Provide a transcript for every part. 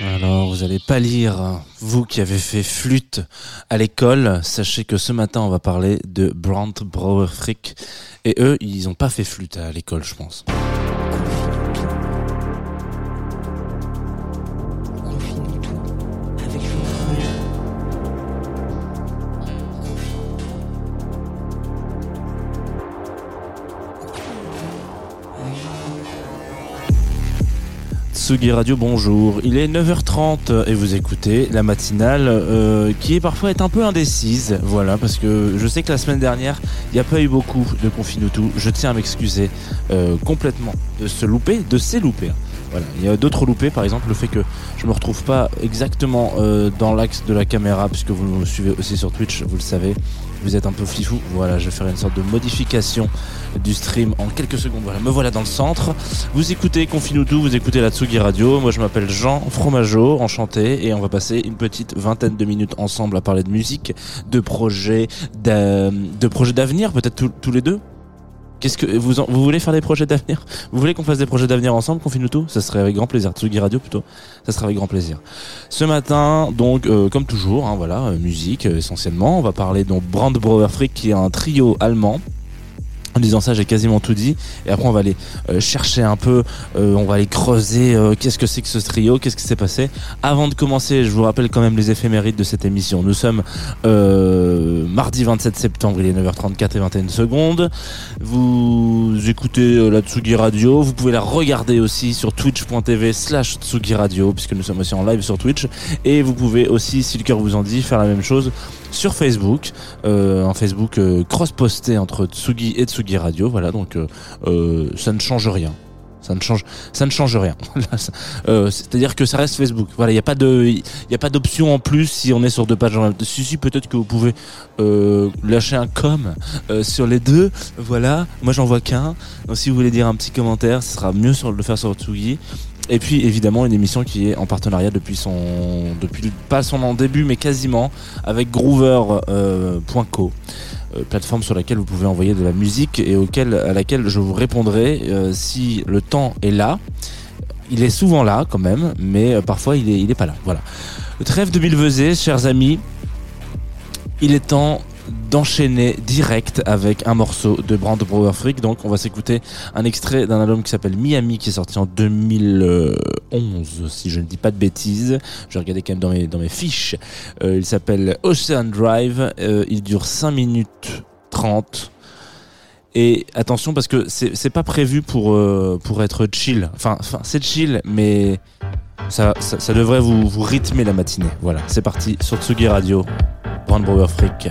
Alors, vous allez pas lire, hein. vous qui avez fait flûte à l'école, sachez que ce matin, on va parler de Brandt Brauer Frick. Et eux, ils ont pas fait flûte à l'école, je pense. Tsugi Radio, bonjour. Il est 9h30 et vous écoutez la matinale euh, qui est parfois est un peu indécise. Voilà, parce que je sais que la semaine dernière, il n'y a pas eu beaucoup de Confinutu. Je tiens à m'excuser euh, complètement de se louper, de ces loupés. Voilà. Il y a d'autres loupés, par exemple le fait que je me retrouve pas exactement euh, dans l'axe de la caméra, puisque vous me suivez aussi sur Twitch, vous le savez. Vous êtes un peu flifou. Voilà, je faire une sorte de modification du stream en quelques secondes. Voilà, me voilà dans le centre. Vous écoutez Confinutu, vous écoutez la Tsugi Radio. Moi, je m'appelle Jean Fromageau, enchanté, et on va passer une petite vingtaine de minutes ensemble à parler de musique, de projets, de projets d'avenir, peut-être tous les deux. Qu'est-ce que vous vous voulez faire des projets d'avenir? Vous voulez qu'on fasse des projets d'avenir ensemble, Confinutu Ça serait avec grand plaisir. Tsugi Radio plutôt. Ça serait avec grand plaisir. Ce matin, donc, euh, comme toujours, hein, voilà, euh, musique euh, essentiellement. On va parler donc Brand Frick, qui est un trio allemand. En disant ça, j'ai quasiment tout dit. Et après, on va aller euh, chercher un peu, euh, on va aller creuser euh, qu'est-ce que c'est que ce trio, qu'est-ce qui s'est passé. Avant de commencer, je vous rappelle quand même les éphémérides de cette émission. Nous sommes mardi 27 septembre, il est 9h34 et 21 secondes. Vous écoutez la Tsugi Radio. Vous pouvez la regarder aussi sur twitch.tv slash Tsugi Radio, puisque nous sommes aussi en live sur Twitch. Et vous pouvez aussi, si le cœur vous en dit, faire la même chose sur Facebook, euh, un Facebook euh, cross-posté entre Tsugi et Tsugi Radio. Voilà, donc euh, euh, ça ne change rien. Ça ne change, ça ne change rien. Là, ça- euh, C'est-à-dire que ça reste Facebook. Voilà, il n'y a pas de, il pas d'option en plus si on est sur deux pages. en même temps. Si peut-être que vous pouvez euh, lâcher un com euh, sur les deux. Voilà, moi j'en vois qu'un. Donc si vous voulez dire un petit commentaire, ce sera mieux sur le faire sur Tsugi. Et puis évidemment une émission qui est en partenariat depuis son, depuis pas son début mais quasiment avec Groover.co. Euh. Euh, plateforme sur laquelle vous pouvez envoyer de la musique et auquel, à laquelle je vous répondrai euh, si le temps est là. Il est souvent là quand même, mais euh, parfois il est, il est pas là. Voilà. Trêve de Milvezé, chers amis. Il est temps d'enchaîner direct avec un morceau de Brand Brauer Frick. Donc on va s'écouter un extrait d'un album qui s'appelle Miami qui est sorti en 2011 si je ne dis pas de bêtises. Je regarder quand même dans mes, fiches. Euh, il s'appelle Ocean Drive. Euh, il dure 5 minutes 30. Et attention parce que c'est pas prévu pour euh, pour être chill. Enfin, c'est chill, mais ça, devrait vous, rythmer la matinée. Voilà, c'est parti sur Tsugi Radio. Brand Brauer Frick.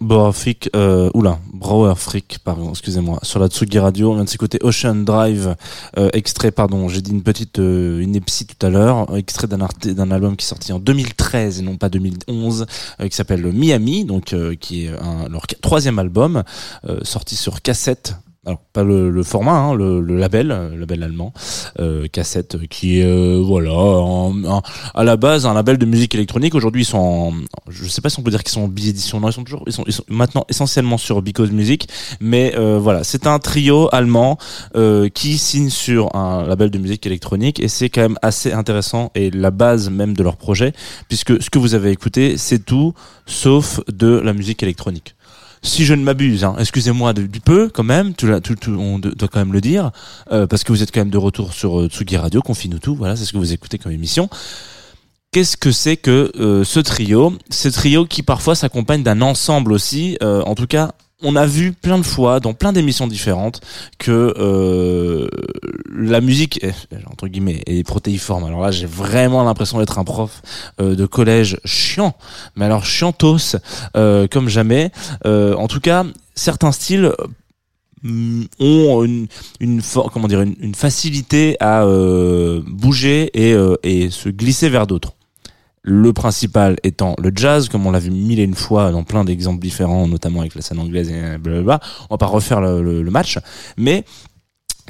Bauer Freak, euh, oula, Brower Freak, pardon, excusez-moi, sur la Tsugi Radio. On vient de s'écouter Ocean Drive, euh, extrait, pardon, j'ai dit une petite euh, ineptie tout à l'heure, extrait d'un d'un album qui est sorti en 2013 et non pas 2011, euh, qui s'appelle Miami, donc euh, qui est un- leur troisième album, sorti sur cassette. Alors pas le, le format, hein, le, le label, euh, label allemand, euh, cassette, qui euh, voilà, en- à la base un label de musique électronique. Aujourd'hui ils sont, en, je sais pas si on peut dire qu'ils sont en bi-édition, non ils sont toujours, ils sont, ils sont maintenant essentiellement sur Because Music, mais euh, voilà, c'est un trio allemand euh, qui signe sur un label de musique électronique. Et c'est quand même assez intéressant et la base même de leur projet, puisque ce que vous avez écouté c'est tout sauf de la musique électronique si je ne m'abuse, hein, excusez-moi du peu quand même, tu- tu- on doit quand même le dire, euh, parce que vous êtes quand même de retour sur euh, Tsugi Radio, confie-nous tout, voilà, c'est ce que vous écoutez comme émission. Qu'est-ce que c'est que euh, ce trio? Ce trio qui parfois s'accompagne d'un ensemble aussi, euh, en tout cas on a vu plein de fois dans plein d'émissions différentes que euh, la musique est, entre guillemets est protéiforme. Alors là, j'ai vraiment l'impression d'être un prof euh, de collège chiant, mais alors chiantos euh, comme jamais. En tout cas, certains styles mm, ont une, une comment dire une, facilité à bouger et se glisser vers d'autres. Le principal étant le jazz, comme on l'a vu mille et une fois dans plein d'exemples différents, notamment avec la scène anglaise et blablabla. On va pas refaire le, le- match, mais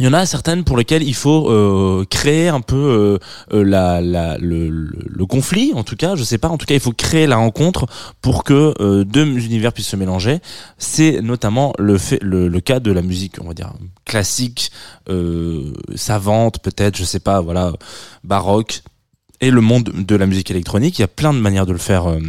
il y en a certaines pour lesquelles il faut euh, créer un peu euh, euh, la, le, conflit, en tout cas, je sais pas, en tout cas, il faut créer la rencontre pour que deux univers puissent se mélanger. C'est notamment le, fait, le, cas de la musique, on va dire classique, savante, peut-être, je sais pas, voilà, baroque, et le monde de la musique électronique. Il y a plein de manières de le faire. euh,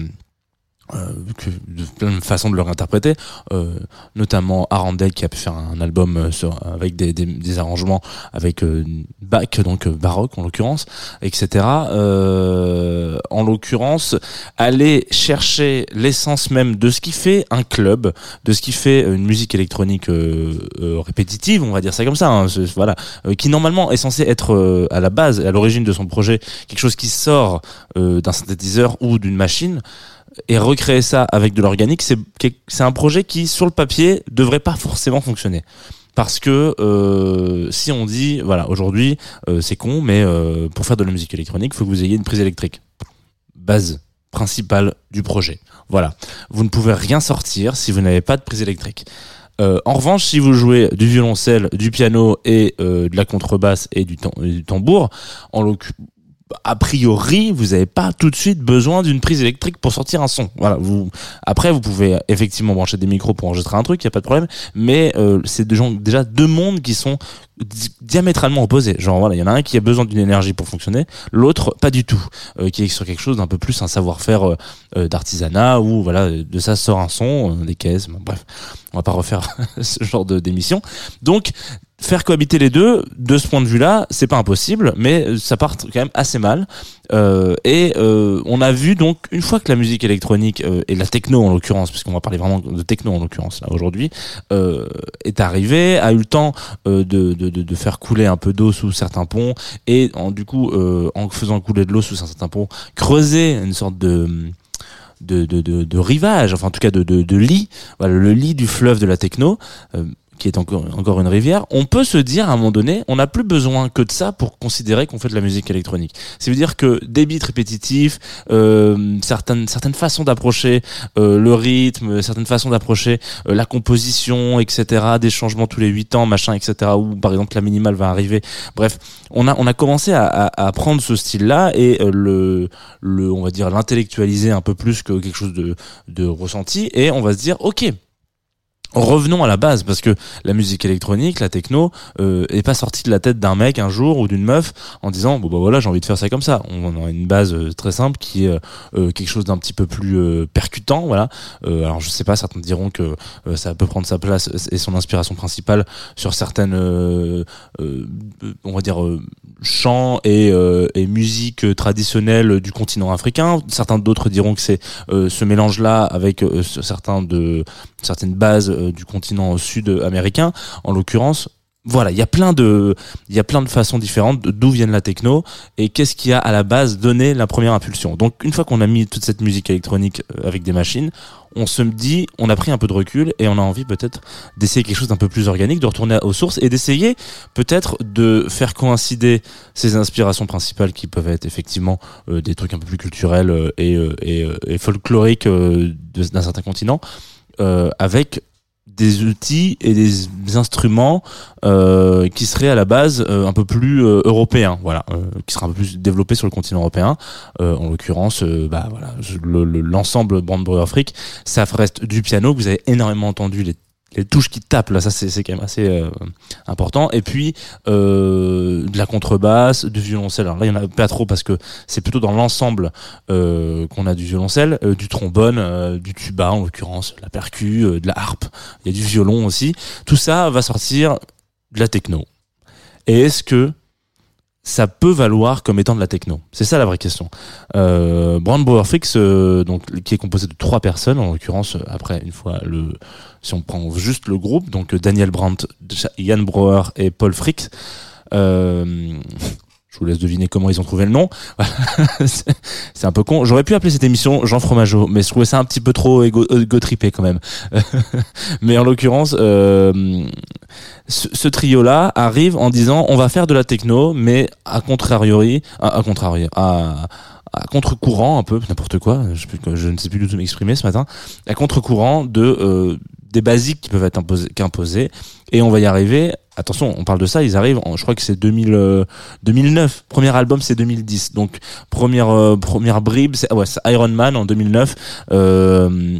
euh, que, de plein de façons de le réinterpréter, euh, notamment Arandel qui a pu faire un album euh, sur, avec des, des, des arrangements avec euh, Bach, donc euh, baroque en l'occurrence, etc. Euh, en l'occurrence, aller chercher l'essence même de ce qui fait un club, de ce qui fait une musique électronique répétitive, on va dire ça comme ça, hein, voilà, qui normalement est censé être à la base, à l'origine de son projet, quelque chose qui sort d'un synthétiseur ou d'une machine et recréer ça avec de l'organique, c'est un projet qui sur le papier devrait pas forcément fonctionner. Parce que euh, si on dit voilà aujourd'hui euh, c'est con mais euh, pour faire de la musique électronique faut que vous ayez une prise électrique. Base principale du projet. Voilà. Vous ne pouvez rien sortir si vous n'avez pas de prise électrique. En revanche, si vous jouez du violoncelle, du piano et de la contrebasse et du, tambour, en l'occu- a priori, vous n'avez pas tout de suite besoin d'une prise électrique pour sortir un son. Voilà. Vous après, vous pouvez effectivement brancher des micros pour enregistrer un truc, il y a pas de problème. Mais euh, c'est déjà deux mondes qui sont di- diamétralement opposés. Genre voilà, il y en a un qui a besoin d'une énergie pour fonctionner, l'autre pas du tout, euh, qui est sur quelque chose d'un peu plus un savoir-faire euh, euh, d'artisanat où voilà de ça sort un son, euh, des caisses. bref, on va pas refaire ce genre de d'émission. Donc faire cohabiter les deux, de ce point de vue-là, c'est pas impossible, mais ça part quand même assez mal. Euh, et euh, on a vu donc une fois que la musique électronique euh, et la techno en l'occurrence, puisqu'on va parler vraiment de techno en l'occurrence là aujourd'hui, euh, est arrivée, a eu le temps euh, de, de, de, faire couler un peu d'eau sous certains ponts et en, du coup euh, en faisant couler de l'eau sous certains ponts, creuser une sorte de de, de, de, de rivage, enfin en tout cas de, de, de lit, voilà, le lit du fleuve de la techno, euh, qui est encore, encore une rivière, on peut se dire à un moment donné, on n'a plus besoin que de ça pour considérer qu'on fait de la musique électronique. Ça veut dire que des beats répétitifs, euh, certaines, certaines façons d'approcher euh, le rythme, certaines façons d'approcher euh, la composition, etc., des changements tous les 8 ans, machin, etc., où par exemple la minimale va arriver. Bref, on a, on a commencé à, à, à prendre ce style-là et euh, le, le, on va dire, l'intellectualiser un peu plus que quelque chose de, de ressenti et on va se dire, ok, Revenons à la base parce que la musique électronique, la techno, euh, est pas sortie de la tête d'un mec un jour ou d'une meuf en disant bon bah voilà j'ai envie de faire ça comme ça. On a une base euh, très simple qui est euh, quelque chose d'un petit peu plus euh, percutant, voilà. Euh, alors je sais pas, certains diront que euh, ça peut prendre sa place et son inspiration principale sur certaines, euh, euh, on va dire euh, chants et, euh, et musique traditionnelle du continent africain. Certains d'autres diront que c'est euh, ce mélange là avec euh, certains de certaines bases euh, du continent sud-américain. En l'occurrence, voilà, il y a plein de, il y a plein de façons différentes d'où viennent la techno et qu'est-ce qui a à la base donné la première impulsion. Donc une fois qu'on a mis toute cette musique électronique euh, avec des machines, on se dit, on a pris un peu de recul et on a envie peut-être d'essayer quelque chose d'un peu plus organique, de retourner aux sources et d'essayer peut-être de faire coïncider ces inspirations principales qui peuvent être effectivement euh, des trucs un peu plus culturels et, folkloriques d'un certain continent euh, avec des outils et des instruments euh, qui seraient à la base euh, un peu plus euh, européens, voilà, euh, qui seraient un peu plus développés sur le continent européen. Euh, en l'occurrence, euh, bah voilà, je- le- le- l'ensemble ça reste du piano vous avez énormément entendu les les touches qui tapent là ça c'est quand même assez euh, important. Et puis euh, de la contrebasse du violoncelle. Alors là il y en a pas trop parce que c'est plutôt dans l'ensemble euh, qu'on a du violoncelle euh, du trombone euh, du tuba en l'occurrence la percu euh, de la harpe. Il y a du violon aussi. Tout ça va sortir de la techno. Et est-ce que ça peut valoir comme étant de la techno C'est ça la vraie question. Euh, Brand Brewer Freaks, euh, donc qui est composé de trois personnes, en l'occurrence euh, après une fois si on prend juste le groupe, donc euh, Daniel Brandt, Yann Brouwer et Paul Fricks. Je vous laisse deviner comment ils ont trouvé le nom. c'est un peu con. J'aurais pu appeler cette émission Jean Fromageau, mais je trouvais ça un petit peu trop égo, égo-trippé quand même. mais en l'occurrence, euh, ce, trio-là arrive en disant on va faire de la techno, mais à contrario, à, à contre-courant un peu, n'importe quoi, je ne sais plus du tout m'exprimer ce matin, à contre-courant de euh, des basiques qui peuvent être imposés, qu'imposés, et on va y arriver. Attention, on parle de ça, ils arrivent, en, je crois que c'est 2000, euh, 2009. Premier album, c'est 2010. Donc première euh, première bribe, c'est ah Iron Man en 2009. Euh,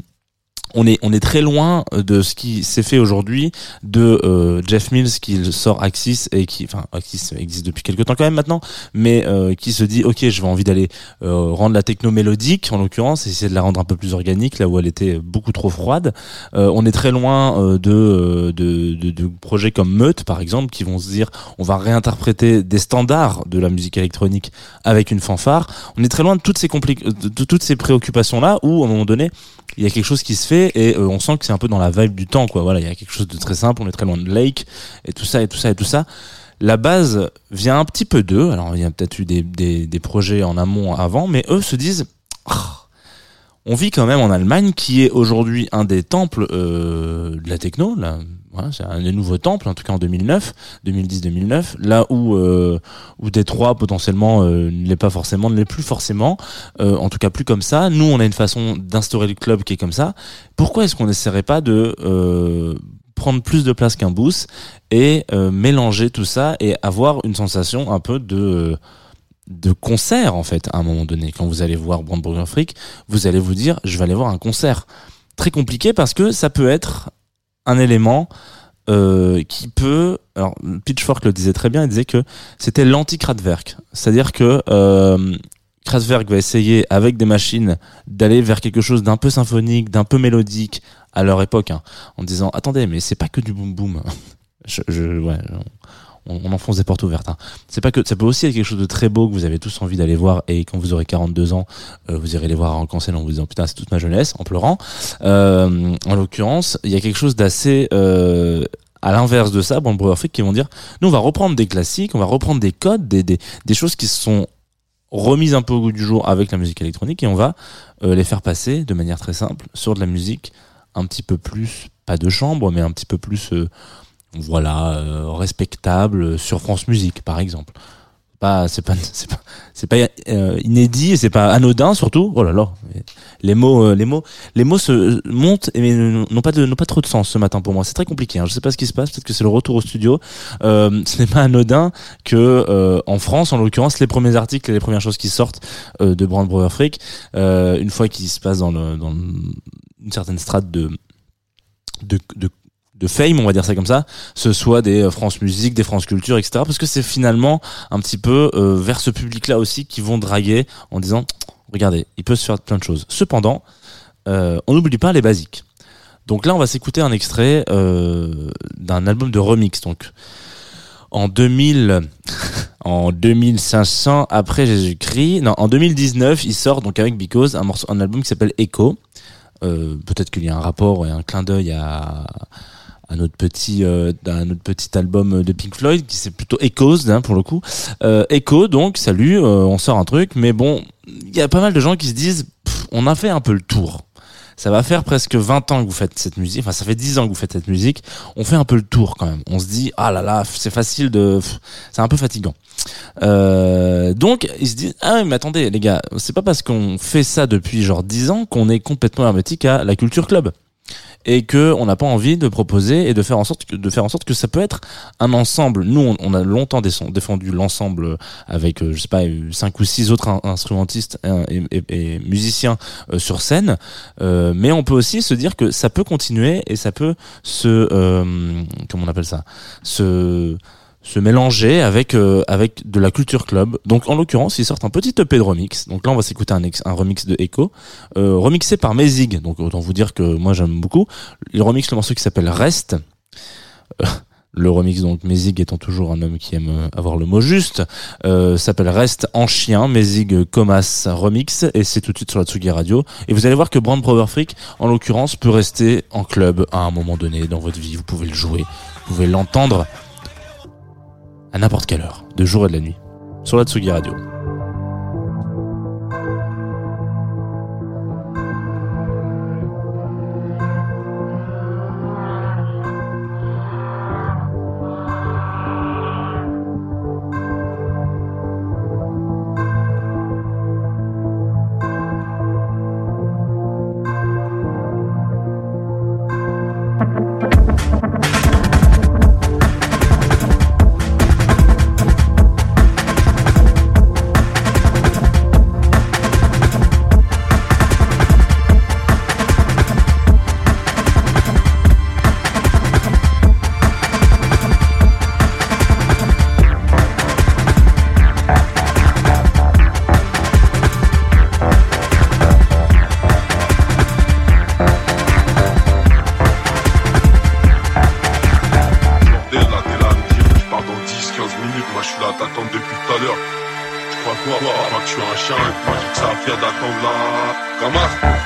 on est on est très loin de ce qui s'est fait aujourd'hui de euh, Jeff Mills qui sort Axis et qui enfin Axis existe depuis quelques temps quand même maintenant mais euh, qui se dit ok je vais envie d'aller euh, rendre la techno mélodique en l'occurrence essayer de la rendre un peu plus organique là où elle était beaucoup trop froide. Euh, on est très loin euh, de, euh, de, de projets comme Meute par exemple qui vont se dire on va réinterpréter des standards de la musique électronique avec une fanfare. On est très loin de toutes ces de toutes ces préoccupations là où à un moment donné il y a quelque chose qui se fait et euh, on sent que c'est un peu dans la vibe du temps quoi. Voilà il y a quelque chose de très simple on est très loin de Lake et tout ça et tout ça et tout ça. La base vient un petit peu d'eux. Alors il y a peut-être eu des, projets en amont avant mais eux se disent Ah, on vit quand même en Allemagne qui est aujourd'hui un des temples euh, de la techno là voilà, c'est un des nouveaux temples en tout cas en 2009 2010-2009 là où euh, où Détroit potentiellement euh, ne l'est pas forcément ne l'est plus forcément euh, en tout cas plus comme ça. Nous, on a une façon d'instaurer le club qui est comme ça. Pourquoi est-ce qu'on n'essaierait pas de euh, prendre plus de place qu'un boost et euh, mélanger tout ça et avoir une sensation un peu de de concert en fait à un moment donné? Quand vous allez voir Brandburger Freak vous allez vous dire je vais aller voir un concert très compliqué parce que ça peut être un élément euh, qui peut alors Pitchfork le disait très bien il disait que c'était l'anti-Kraftwerk c'est-à-dire que euh, va essayer avec des machines d'aller vers quelque chose d'un peu symphonique, d'un peu mélodique à leur époque, hein, en disant attendez mais c'est pas que du boom boom. on, on enfonce des portes ouvertes. Hein. C'est pas que ça peut aussi être quelque chose de très beau que vous avez tous envie d'aller voir et quand vous aurez 42 ans, euh, vous irez les voir en concert en vous disant putain c'est toute ma jeunesse en pleurant. Euh, en l'occurrence, il y a quelque chose d'assez euh, à l'inverse de ça, bon, Brewer Freak qui vont dire, nous on va reprendre des classiques, on va reprendre des codes, des, choses qui sont remises un peu au goût du jour avec la musique électronique et on va les faire passer de manière très simple sur de la musique un petit peu plus, pas de chambre, mais un petit peu plus, voilà, euh, respectable sur France Musique par exemple. Pas, c'est pas, c'est pas, c'est pas euh, inédit et c'est pas anodin surtout. Oh là là, les mots, euh, les mots, les mots se montent mais n'ont pas de, n'ont pas trop de sens ce matin pour moi. C'est très compliqué. Hein. Je sais pas ce qui se passe. Peut-être que c'est le retour au studio. Euh, ce n'est pas anodin que euh, en France, en l'occurrence, les premiers articles et les premières choses qui sortent euh, de Brand Brewer Freak, euh, une fois qu'ils se passent dans, le, dans une certaine strate de, de, de de fame, on va dire ça comme ça, ce soit des euh, France Musique, des France Culture, etc. Parce que c'est finalement un petit peu euh, vers ce public-là aussi qui vont draguer en disant, regardez, il peut se faire plein de choses. Cependant, euh, on n'oublie pas les basiques. Donc là, on va s'écouter un extrait d'un album de remix. Donc en 2000, en 2500 après Jésus-Christ, non, en 2019, il sort donc avec Because un morceau, un album qui s'appelle Echo. Peut-être qu'il y a un rapport et un clin d'œil à un autre petit euh, un autre petit album de Pink Floyd qui c'est plutôt Echoes hein, pour le coup. Euh, Echo donc salut, euh, on sort un truc, mais bon, il y a pas mal de gens qui se disent on a fait un peu le tour. Ça va faire presque 20 ans que vous faites cette musique, enfin ça fait 10 ans que vous faites cette musique, on fait un peu le tour quand même. On se dit ah là là, c'est facile de c'est un peu fatigant. Euh, donc ils se disent ah oui, mais attendez les gars, c'est pas parce qu'on fait ça depuis genre 10 ans qu'on est complètement hermétique à la culture club et que on n'a pas envie de proposer et de faire en sorte que, de faire en sorte que ça peut être un ensemble. Nous, on, a longtemps défend- défendu l'ensemble avec, euh, je sais pas, euh, cinq ou six autres in- instrumentistes et, et- et musiciens euh, sur scène, Euh, mais on peut aussi se dire que ça peut continuer et ça peut se, euh, comment on appelle ça, se se mélanger avec euh, avec de la culture club. Donc en l'occurrence, ils sortent un petit EP de remix. Donc là, on va s'écouter un, un remix de Echo, euh, remixé par Mezig. Donc autant vous dire que moi j'aime beaucoup. Il remixe le morceau qui s'appelle Reste. Euh, Le remix donc Mezig étant toujours un homme qui aime avoir le mot juste, s'appelle Reste en chien, Mezig Comas remix et c'est tout de suite sur la Tsugi Radio. Et vous allez voir que Brand Power Freak, en l'occurrence, peut rester en club à un moment donné dans votre vie. Vous pouvez le jouer, vous pouvez l'entendre à n'importe quelle heure, de jour et de la nuit, sur la Tsugi Radio. Come on.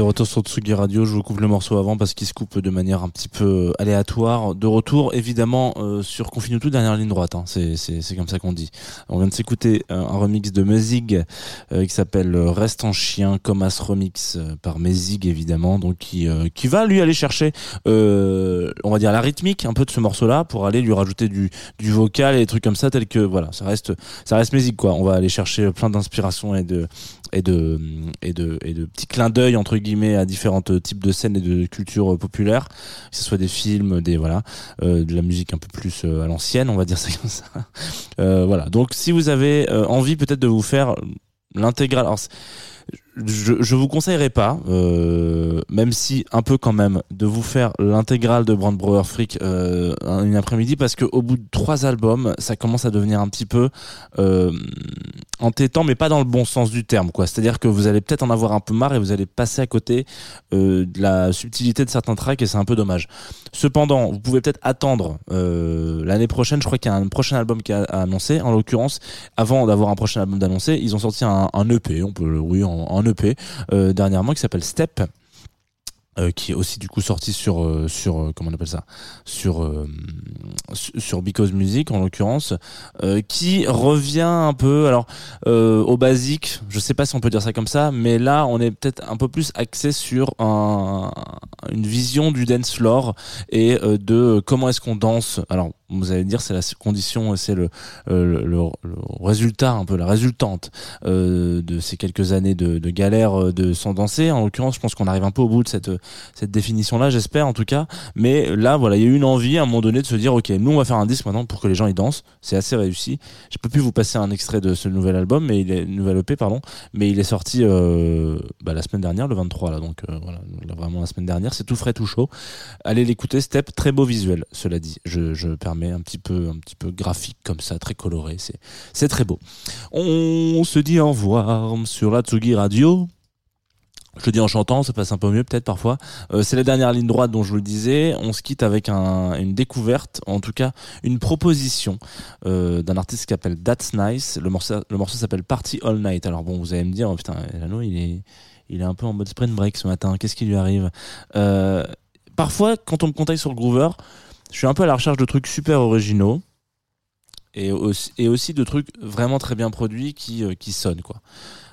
De retour sur Tsugi Radio. Je vous coupe le morceau avant parce qu'il se coupe de manière un petit peu aléatoire. De retour, évidemment, euh, sur Confine tout, dernière ligne droite. Hein. C'est, comme ça qu'on dit. On vient de s'écouter un, un remix de Mezig euh, qui s'appelle Reste en chien, comme as remix euh, par Mezig, évidemment. Donc, qui, euh, qui va lui aller chercher, euh, on va dire, la rythmique un peu de ce morceau-là pour aller lui rajouter du, du vocal et des trucs comme ça, tel que, voilà, ça reste, ça reste Mezig, quoi. On va aller chercher plein d'inspiration et de, et de et de et de petits clins d'œil entre guillemets à différents types de scènes et de cultures populaires. Que ce soit des films des voilà euh, de la musique un peu plus euh, à l'ancienne on va dire ça comme ça. Euh, voilà. Donc si vous avez euh, envie peut-être de vous faire l'intégrale je, je vous conseillerais pas, euh, même si un peu quand même, de vous faire l'intégrale de Brand Brewer Freak euh, une après-midi parce que au bout de trois albums, ça commence à devenir un petit peu euh, entêtant, mais pas dans le bon sens du terme, quoi. C'est-à-dire que vous allez peut-être en avoir un peu marre et vous allez passer à côté euh, de la subtilité de certains tracks et c'est un peu dommage. Cependant, vous pouvez peut-être attendre euh, l'année prochaine. Je crois qu'il y a un prochain album qui a annoncé. En l'occurrence, avant d'avoir un prochain album d'annoncé, ils ont sorti un, EP, on peut oui, en, en EP euh, dernièrement qui s'appelle Step. euh, qui est aussi du coup sorti sur euh, sur comment on appelle ça sur sur- Because Music en l'occurrence qui revient un peu alors au basique je sais pas si on peut dire ça comme ça mais là on est peut-être un peu plus axé sur un, une vision du dance floor et de comment est-ce qu'on danse alors vous allez dire c'est la condition c'est le, euh, le, résultat un peu la résultante euh, de ces quelques années de, galère euh, de sans danser. En l'occurrence je pense qu'on arrive un peu au bout de cette cette définition là j'espère en tout cas. Mais là voilà il y a eu une envie à un moment donné de se dire ok nous on va faire un disque maintenant pour que les gens y dansent. C'est assez réussi. Je peux plus vous passer un extrait de ce nouvel album mais il est nouvel EP pardon. Mais il est sorti euh, bah, la semaine dernière le 23 là. Donc euh, voilà là, vraiment la semaine dernière c'est tout frais tout chaud. Allez l'écouter Step très beau visuel cela dit. Je permets un petit peu un petit peu graphique comme ça très coloré c'est très beau on se dit au revoir sur la Tsugi Radio je le dis en chantant, ça passe un peu mieux peut-être parfois. Euh, c'est la dernière ligne droite dont je vous le disais. On se quitte avec un, une découverte, en tout cas une proposition euh, d'un artiste qui s'appelle That's Nice. Le morceau, le morceau s'appelle Party All Night. Alors bon, vous allez me dire, oh, putain, Lano, il est, il est un peu en mode sprint break ce matin. Qu'est-ce qui lui arrive? Euh, Parfois, quand on me contacte sur le Groover, je suis un peu à la recherche de trucs super originaux et aussi, de trucs vraiment très bien produits qui, euh, qui sonnent quoi.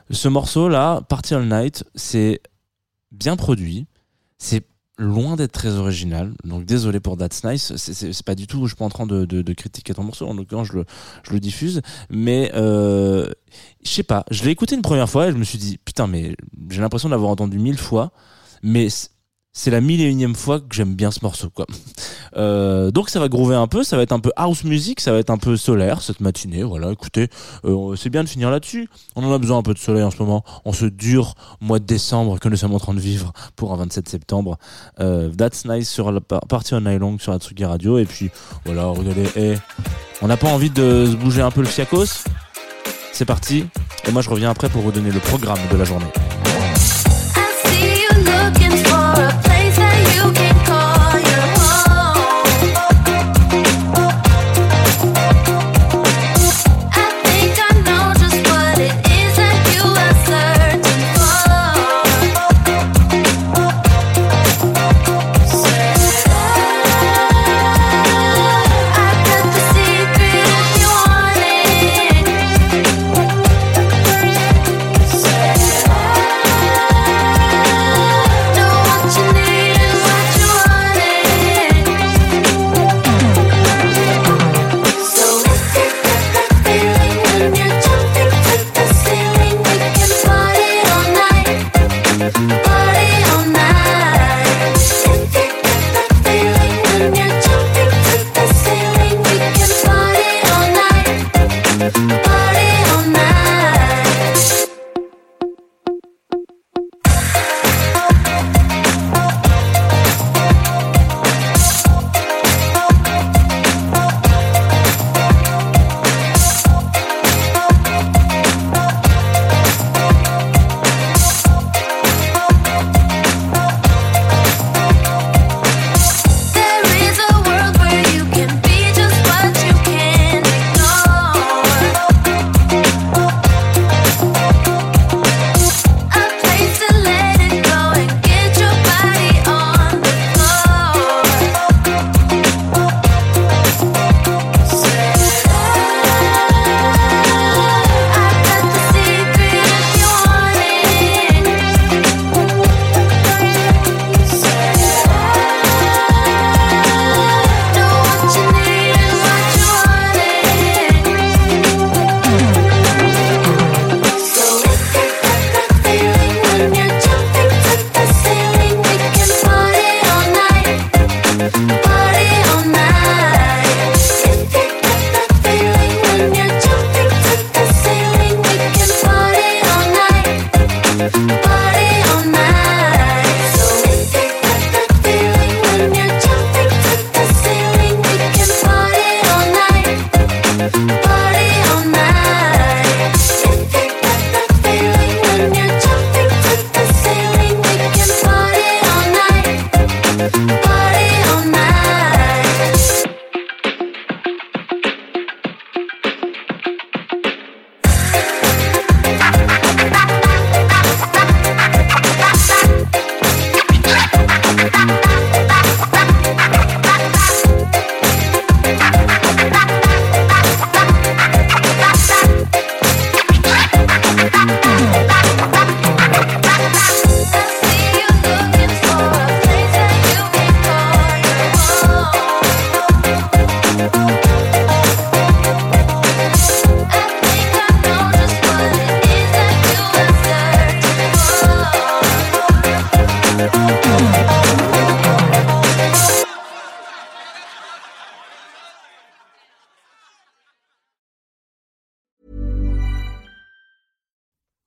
Ce morceau là, Party All Night, c'est bien produit, c'est loin d'être très original, donc désolé pour That's Nice, c'est- pas du tout, je suis pas en train de, critiquer ton morceau, en l'occurrence je le, diffuse, mais euh, je sais pas, je l'ai écouté une première fois et je me suis dit, putain mais j'ai l'impression de l'avoir entendu mille fois, mais c'est la mille et unième fois que j'aime bien ce morceau quoi. Euh, donc ça va groover un peu, ça va être un peu house music, ça va être un peu solaire cette matinée. Voilà, écoutez, euh, c'est bien de finir là-dessus. On en a besoin un peu de soleil en ce moment, en ce dur mois de décembre que nous sommes en train de vivre pour un 27 septembre. Euh, That's nice sur la par- partie en nylon sur la Tsugi Radio. Et puis voilà, regardez, eh, on n'a pas envie de se bouger un peu le fiacos C'est parti. Et moi je reviens après pour vous donner le programme de la journée. I see you looking for a